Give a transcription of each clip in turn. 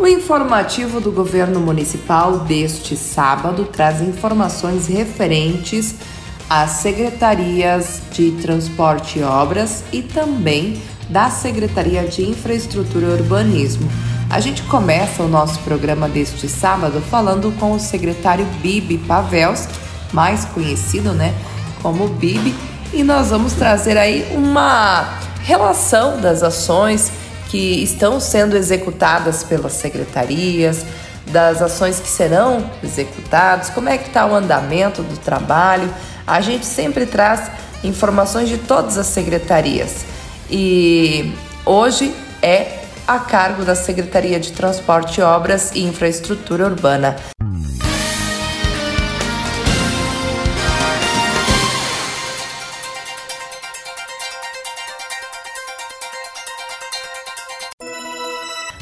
O informativo do governo municipal deste sábado traz informações referentes às secretarias de transporte e obras e também da Secretaria de Infraestrutura e Urbanismo. A gente começa o nosso programa deste sábado falando com o secretário Bibi Pavelski, mais conhecido, né, como Bibi, e nós vamos trazer aí uma relação das ações que estão sendo executadas pelas secretarias, das ações que serão executadas, como é que está o andamento do trabalho. A gente sempre traz informações de todas as secretarias e hoje é a cargo da Secretaria de Transporte, Obras e Infraestrutura Urbana.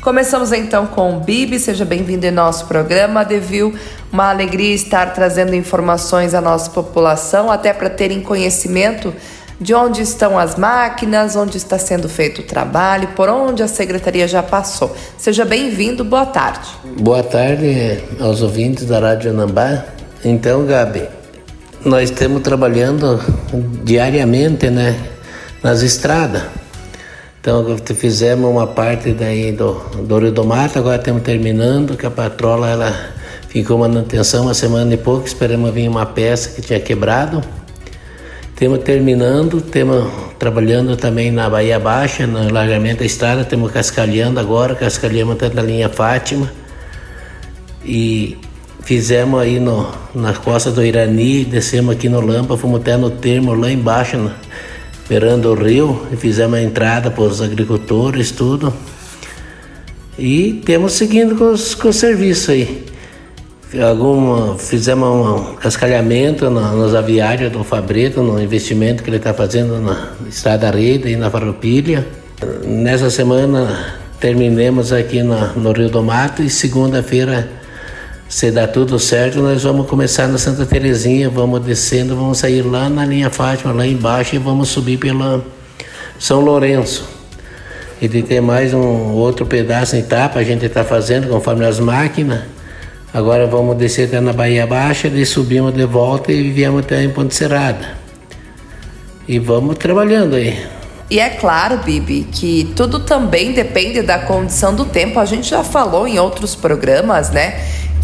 Começamos então com o Bibi, seja bem-vindo em nosso programa. Devil, uma alegria estar trazendo informações à nossa população, até para terem conhecimento de onde estão as máquinas, onde está sendo feito o trabalho, por onde a secretaria já passou. Seja bem-vindo, boa tarde. Boa tarde aos ouvintes da Rádio Anambá. Então, Gabi, nós estamos trabalhando diariamente, né, nas estradas então fizemos uma parte daí do, do Rio do Mato, agora estamos terminando, que a patrola ela ficou manutenção uma semana e pouco, esperamos vir uma peça que tinha quebrado. Temos terminando, temos trabalhando também na Bahia Baixa, no largamento da estrada, temos cascalhando agora, cascalhamos tanto na linha Fátima. E fizemos aí no, na costa do Irani, descemos aqui no Lampa, fomos até no termo lá embaixo, no, beirando o rio, e fizemos a entrada para os agricultores, tudo. E temos seguindo com os, com os serviços aí. Alguma, fizemos um cascalhamento no, nos aviários do Fabreto, no investimento que ele está fazendo na Estrada Rede e na Farroupilha. Nessa semana terminemos aqui na, no Rio do Mato e segunda-feira se dá tudo certo, nós vamos começar na Santa Terezinha, vamos descendo, vamos sair lá na linha Fátima, lá embaixo, e vamos subir pela São Lourenço. E de ter mais um outro pedaço em etapa, a gente está fazendo conforme as máquinas. Agora vamos descer até na Bahia Baixa, e subimos de volta e viemos até em Ponte Serrada. E vamos trabalhando aí. E é claro, Bibi, que tudo também depende da condição do tempo. A gente já falou em outros programas, né?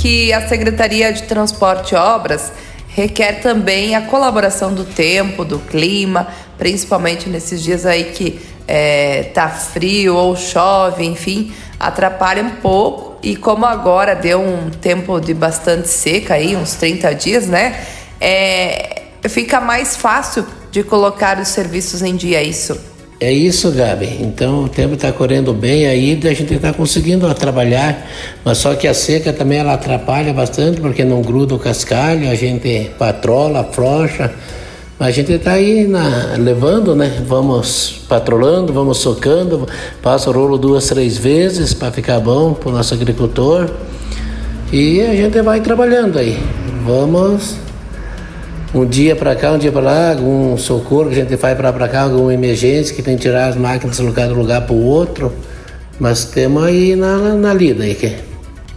Que a Secretaria de Transporte e Obras requer também a colaboração do tempo, do clima, principalmente nesses dias aí que é, tá frio ou chove, enfim, atrapalha um pouco. E como agora deu um tempo de bastante seca aí, uns 30 dias, né? É, fica mais fácil de colocar os serviços em dia, isso. É isso, Gabi. Então o tempo está correndo bem aí, a gente está conseguindo trabalhar, mas só que a seca também ela atrapalha bastante porque não gruda o cascalho, a gente patrola, afrouxa. A gente está aí na, levando, né? Vamos patrolando, vamos socando, passa o rolo duas, três vezes para ficar bom para o nosso agricultor. E a gente vai trabalhando aí. Vamos um dia para cá, um dia para lá, algum socorro que a gente faz para cá, alguma emergência que tem que tirar as máquinas de um lugar, um lugar para o outro. Mas temos aí na, na, na lida aí. Que...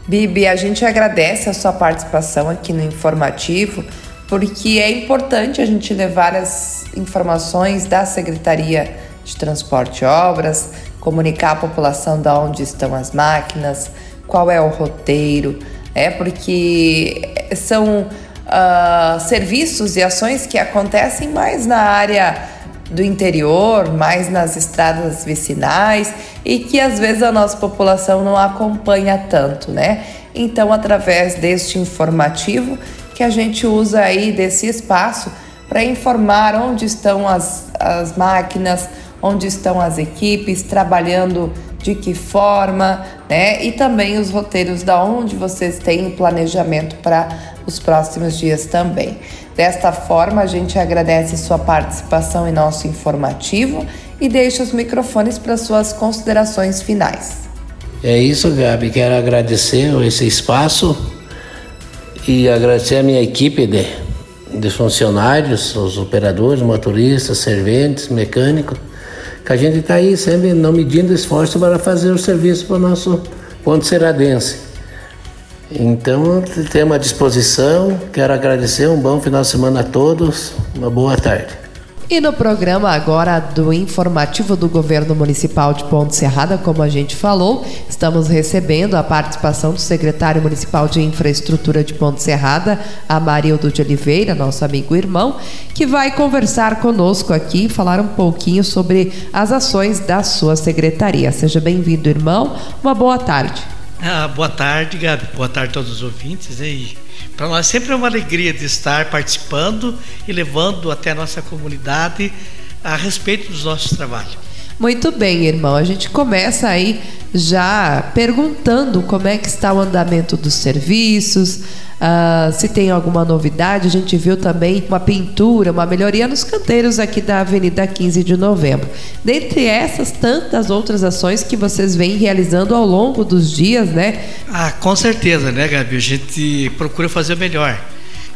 Bibi, a gente agradece a sua participação aqui no informativo, porque é importante a gente levar as informações da Secretaria de Transporte e Obras, comunicar à população de onde estão as máquinas, qual é o roteiro, é porque são uh, serviços e ações que acontecem mais na área do interior, mais nas estradas vicinais e que às vezes a nossa população não acompanha tanto, né? Então, através deste informativo que a gente usa aí desse espaço para informar onde estão as, as máquinas, onde estão as equipes trabalhando de que forma, né? E também os roteiros da onde vocês têm planejamento para os próximos dias também. Desta forma, a gente agradece sua participação em nosso informativo e deixa os microfones para suas considerações finais. É isso, Gabi. Quero agradecer esse espaço e agradecer a minha equipe de, de funcionários, os operadores, motoristas, serventes, mecânicos, que a gente está aí sempre não medindo esforço para fazer o serviço para o nosso Ponte Serradense. Então, temos à disposição. Quero agradecer. Um bom final de semana a todos. Uma boa tarde. E no programa agora do informativo do governo municipal de Ponte Serrada, como a gente falou, estamos recebendo a participação do secretário municipal de infraestrutura de Ponte Serrada, Amarildo de Oliveira, nosso amigo irmão, que vai conversar conosco aqui e falar um pouquinho sobre as ações da sua secretaria. Seja bem-vindo, irmão. Uma boa tarde. Ah, boa tarde, Gabi. Boa tarde a todos os ouvintes. E para nós sempre é uma alegria de estar participando e levando até a nossa comunidade a respeito dos nossos trabalhos. Muito bem, irmão. A gente começa aí já perguntando como é que está o andamento dos serviços, uh, se tem alguma novidade. A gente viu também uma pintura, uma melhoria nos canteiros aqui da Avenida 15 de Novembro. Dentre essas tantas outras ações que vocês vêm realizando ao longo dos dias, né? Ah, com certeza, né, Gabi? A gente procura fazer o melhor.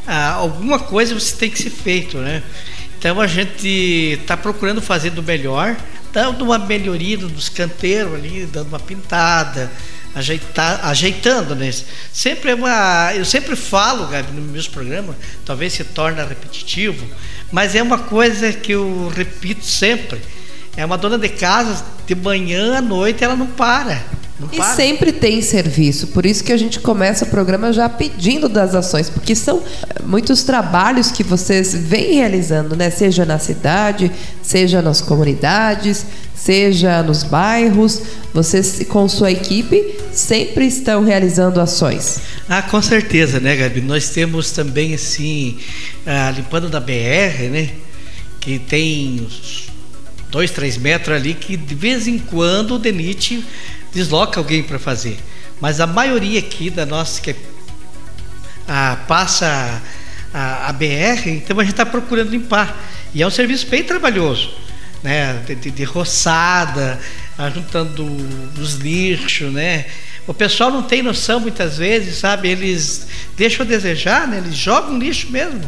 Ah, alguma coisa você tem que ser feito, né? Então a gente está procurando fazer do melhor, dando uma melhoria nos canteiros ali, dando uma pintada, ajeitar, ajeitando, né? Sempre é uma, eu sempre falo, Gabi, nos meus programas, talvez se torne repetitivo, mas é uma coisa que eu repito sempre. É uma dona de casa de manhã à noite ela não para e sempre tem serviço, por isso que a gente começa o programa já pedindo das ações, porque são muitos trabalhos que vocês vêm realizando, né? Seja na cidade, seja nas comunidades, seja nos bairros, vocês com sua equipe sempre estão realizando ações. Ah, com certeza, né, Gabi? Nós temos também assim, a limpando da BR, né? Que tem uns dois, três metros ali que de vez em quando o DENIT desloca alguém para fazer. Mas a maioria aqui da nossa que a, passa a, a, BR, então a gente está procurando limpar. E é um serviço bem trabalhoso, né? De, de, de roçada, juntando os lixos, né? O pessoal não tem noção muitas vezes, sabe? Eles deixam a desejar, né? Eles jogam lixo mesmo.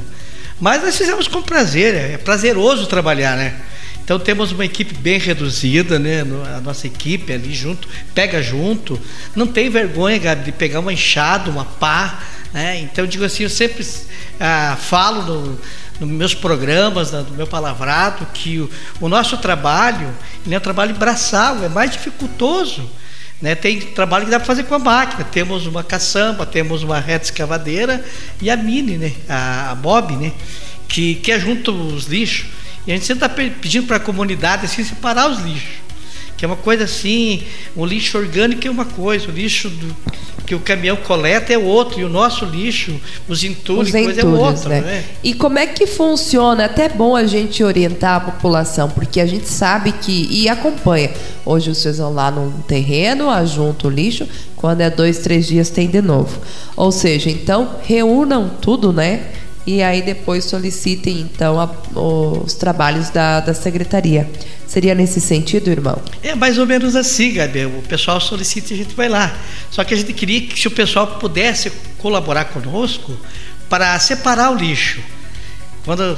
Mas nós fizemos com prazer, é prazeroso trabalhar, né? Então temos uma equipe bem reduzida, né? A nossa equipe ali junto, pega junto, não tem vergonha, Gabi, de pegar uma enxada, uma pá, né? Então digo assim, eu sempre ah, falo no, nos meus programas, no meu palavrado, que o, o nosso trabalho é um trabalho braçal, é mais dificultoso. Né? Tem trabalho que dá para fazer com a máquina. Temos uma caçamba, temos uma reta escavadeira e a mini, né? a, a Bob, né? que, que é junto os lixos. E a gente sempre está pedindo para a comunidade assim, separar os lixos. Que é uma coisa assim, o lixo orgânico é uma coisa, o lixo do, que o caminhão coleta é outro, e o nosso lixo, os entulhos, os entulhos é outro. Né? né? E como é que funciona? É até bom a gente orientar a população, porque a gente sabe que, e acompanha. Hoje vocês vão lá num terreno, ajuntam o lixo, quando é dois, três dias tem de novo. Ou seja, então reúnam tudo, né? E aí depois solicitem então a, os trabalhos da, da secretaria. Seria nesse sentido, irmão? É mais ou menos assim, Gabi. O pessoal solicita e a gente vai lá. Só que a gente queria que se o pessoal pudesse colaborar conosco para separar o lixo. Quando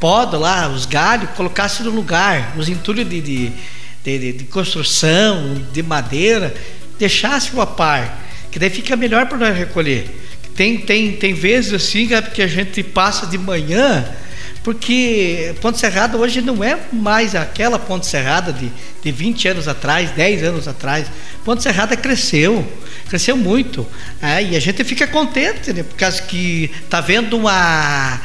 poda lá, os galhos, colocasse no lugar, os entulhos de, de, de, de construção, de madeira, deixasse o a par, que daí fica melhor para nós recolher. Tem, tem, tem vezes assim, que a gente passa de manhã, porque Ponte Serrada hoje não é mais aquela Ponte Serrada de, de 20 anos atrás, 10 anos atrás. Ponte Serrada cresceu, cresceu muito. É, e a gente fica contente, né, por causa que está vendo uma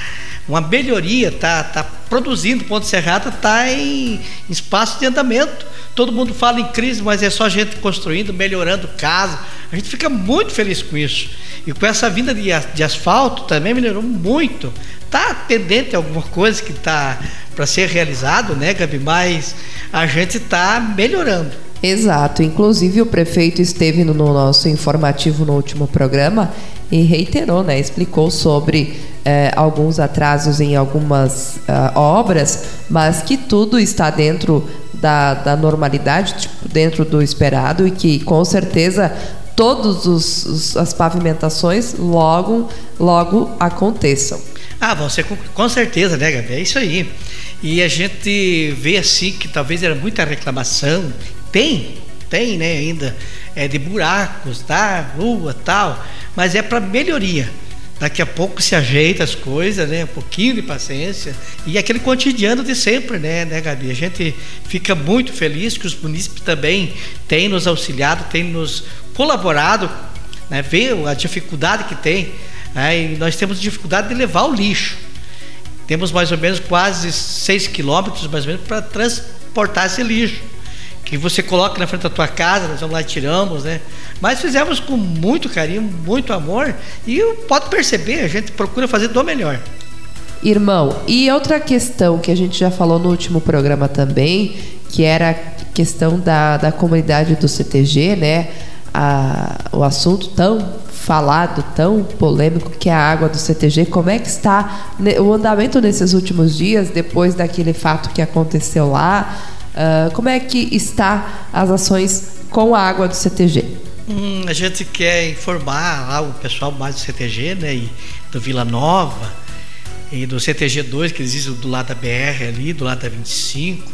uma melhoria, tá, tá produzindo. Ponte Serrada está em, espaço de andamento. Todo mundo fala em crise, mas é só gente construindo, melhorando casa. A gente fica muito feliz com isso. E com essa vinda de, de asfalto também melhorou muito. Está pendente alguma coisa que está para ser realizado, né, Gabi? Mas a gente está melhorando. Exato. Inclusive o prefeito esteve no nosso informativo no último programa e reiterou, né? Explicou sobre eh, alguns atrasos em algumas uh, obras, mas que tudo está dentro da, da normalidade, tipo, dentro do esperado e que com certeza todas as pavimentações logo, logo aconteçam. Ah, você com, com certeza, né, Gabi? É isso aí. E a gente vê assim que talvez era muita reclamação. Tem, tem, né, ainda é de buracos, tá, rua, tal, mas é para melhoria. Daqui a pouco se ajeita as coisas, né? Um pouquinho de paciência. E aquele cotidiano de sempre, né, né, Gabi? A gente fica muito feliz que os munícipes também têm nos auxiliado, têm nos colaborado, né? Ver a dificuldade que tem. Né? E nós temos dificuldade de levar o lixo. Temos mais ou menos quase 6 quilômetros, mais ou menos, para transportar esse lixo que você coloca na frente da tua casa, nós vamos lá e tiramos, né? Mas fizemos com muito carinho, muito amor e pode perceber, a gente procura fazer do melhor. Irmão, e outra questão que a gente já falou no último programa também, que era a questão da, da comunidade do CTG, né? A, o assunto tão falado, tão polêmico que é a água do CTG. Como é que está o andamento nesses últimos dias, depois daquele fato que aconteceu lá? Uh, como é que está as ações com a água do CTG? Hum, a gente quer informar lá o pessoal mais do CTG, né, e do Vila Nova, e do CTG 2, que existe do lado da BR ali, do lado da 25,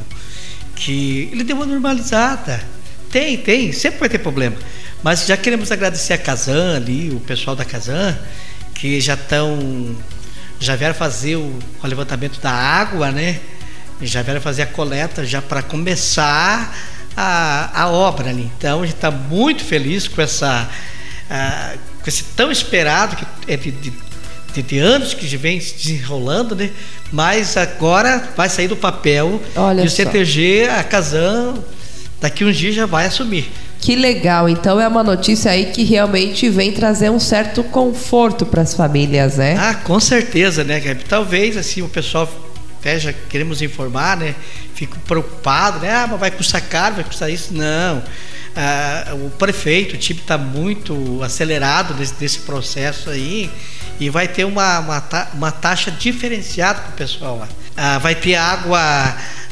que ele deu uma normalizada. Tem, tem, sempre vai ter problema. Mas já queremos agradecer a Casan ali, o pessoal da Casan, que já estão. Já vieram fazer o, o levantamento da água, né? Já vieram fazer a coleta já para começar a, a obra ali. Então a gente está muito feliz com essa a, com esse tão esperado que é de, de, de, anos que vem se desenrolando, né? Mas agora vai sair do papel Olha e o CTG, a Casan, daqui uns dias já vai assumir. Que legal! Então é uma notícia aí que realmente vem trazer um certo conforto para as famílias, né? Ah, com certeza, né, Gabi? Talvez assim o pessoal até já queremos informar, né? Fico preocupado, né? Ah, mas vai custar caro, vai custar isso. Não. Ah, o prefeito, o time está muito acelerado nesse, nesse, processo aí e vai ter uma, uma, uma taxa diferenciada para o pessoal lá. Ah, vai ter água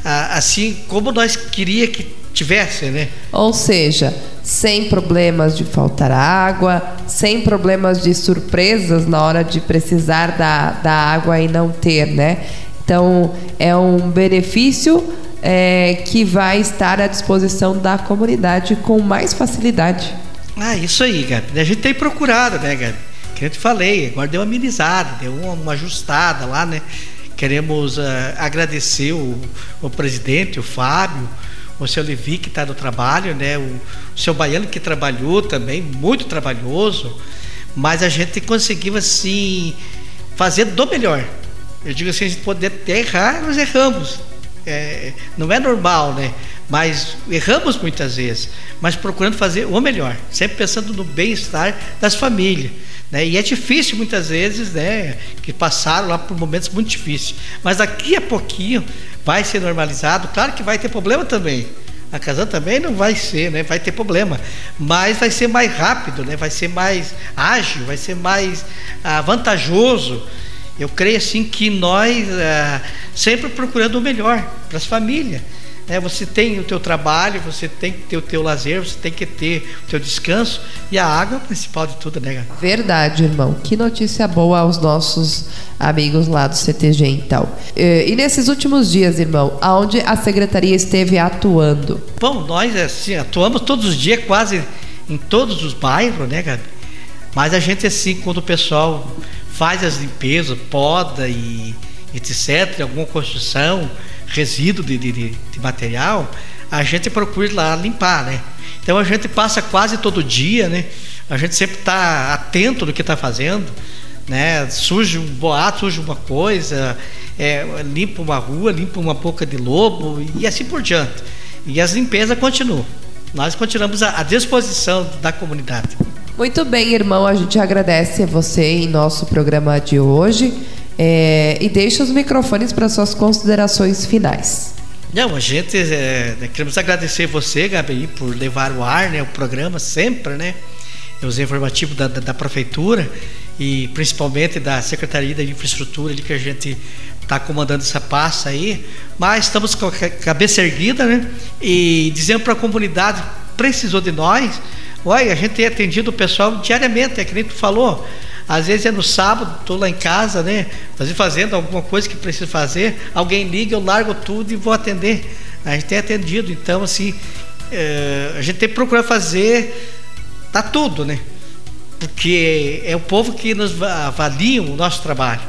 ah, assim como nós queria que tivesse, né? Ou seja, sem problemas de faltar água, sem problemas de surpresas na hora de precisar da, da água e não ter, né? Então, é um benefício é, que vai estar à disposição da comunidade com mais facilidade. Ah, isso aí, Gabi. A gente tem procurado, né, Gabi? Que eu te falei, agora deu uma amenizada, deu uma, uma ajustada lá, né? Queremos uh, agradecer o, o presidente, o Fábio, o seu Levi que está no trabalho, né? O, o seu Baiano que trabalhou também, muito trabalhoso, mas a gente conseguiu assim fazer do melhor. Eu digo assim, a gente pode até errar, nós erramos. É, não é normal, né? Mas erramos muitas vezes, mas procurando fazer o melhor, sempre pensando no bem-estar das famílias. Né? E é difícil muitas vezes, né? Que passaram lá por momentos muito difíceis. Mas daqui a pouquinho vai ser normalizado. Claro que vai ter problema também. A casa também não vai ser, né? Vai ter problema, mas vai ser mais rápido, né? Vai ser mais ágil, vai ser mais ah, vantajoso. Eu creio assim que nós é, sempre procurando o melhor para as famílias. É, você tem o teu trabalho, você tem que ter o teu lazer, você tem que ter o teu descanso e a água é o principal de tudo, né? Verdade, irmão. Que notícia boa aos nossos amigos lá do CTG, então. E, e nesses últimos dias, irmão, aonde a secretaria esteve atuando? Bom, nós assim atuamos todos os dias, quase em todos os bairros, né, Gabi? Mas a gente assim, quando o pessoal faz as limpezas, poda e etc., alguma construção, resíduo de, de, de material, a gente procura lá limpar, né? Então a gente passa quase todo dia, né? A gente sempre está atento no que está fazendo, né? Surge um boato, surge uma coisa, é, limpa uma rua, limpa uma boca de lobo e assim por diante. E as limpezas continuam. Nós continuamos à disposição da comunidade. Muito bem, irmão, a gente agradece a você em nosso programa de hoje é, e deixa os microfones para suas considerações finais. Não, a gente é, queremos agradecer você, Gabi, por levar o ar, né, o programa sempre, né, os informativos da, da, da prefeitura e principalmente da Secretaria da Infraestrutura ali que a gente está comandando essa pasta aí, mas estamos com a cabeça erguida, né, e dizendo para a comunidade precisou de nós Olha, a gente tem atendido o pessoal diariamente, é que nem tu falou. Às vezes é no sábado, estou lá em casa, né? Fazendo alguma coisa que preciso fazer, alguém liga, eu largo tudo e vou atender. A gente tem atendido, então assim, é, a gente tem que procurar fazer tá tudo, né? Porque é o povo que nos avalia o nosso trabalho.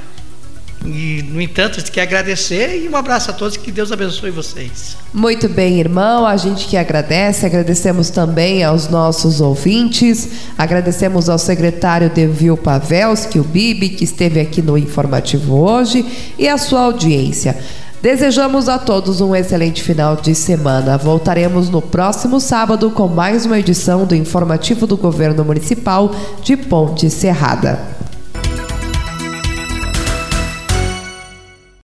E, no entanto, a gente quer agradecer e um abraço a todos, que Deus abençoe vocês. Muito bem, irmão, a gente que agradece, agradecemos também aos nossos ouvintes, agradecemos ao secretário Devil Pavelski, o Bibi, que esteve aqui no informativo hoje, e a sua audiência. Desejamos a todos um excelente final de semana. Voltaremos no próximo sábado com mais uma edição do informativo do Governo Municipal de Ponte Serrada.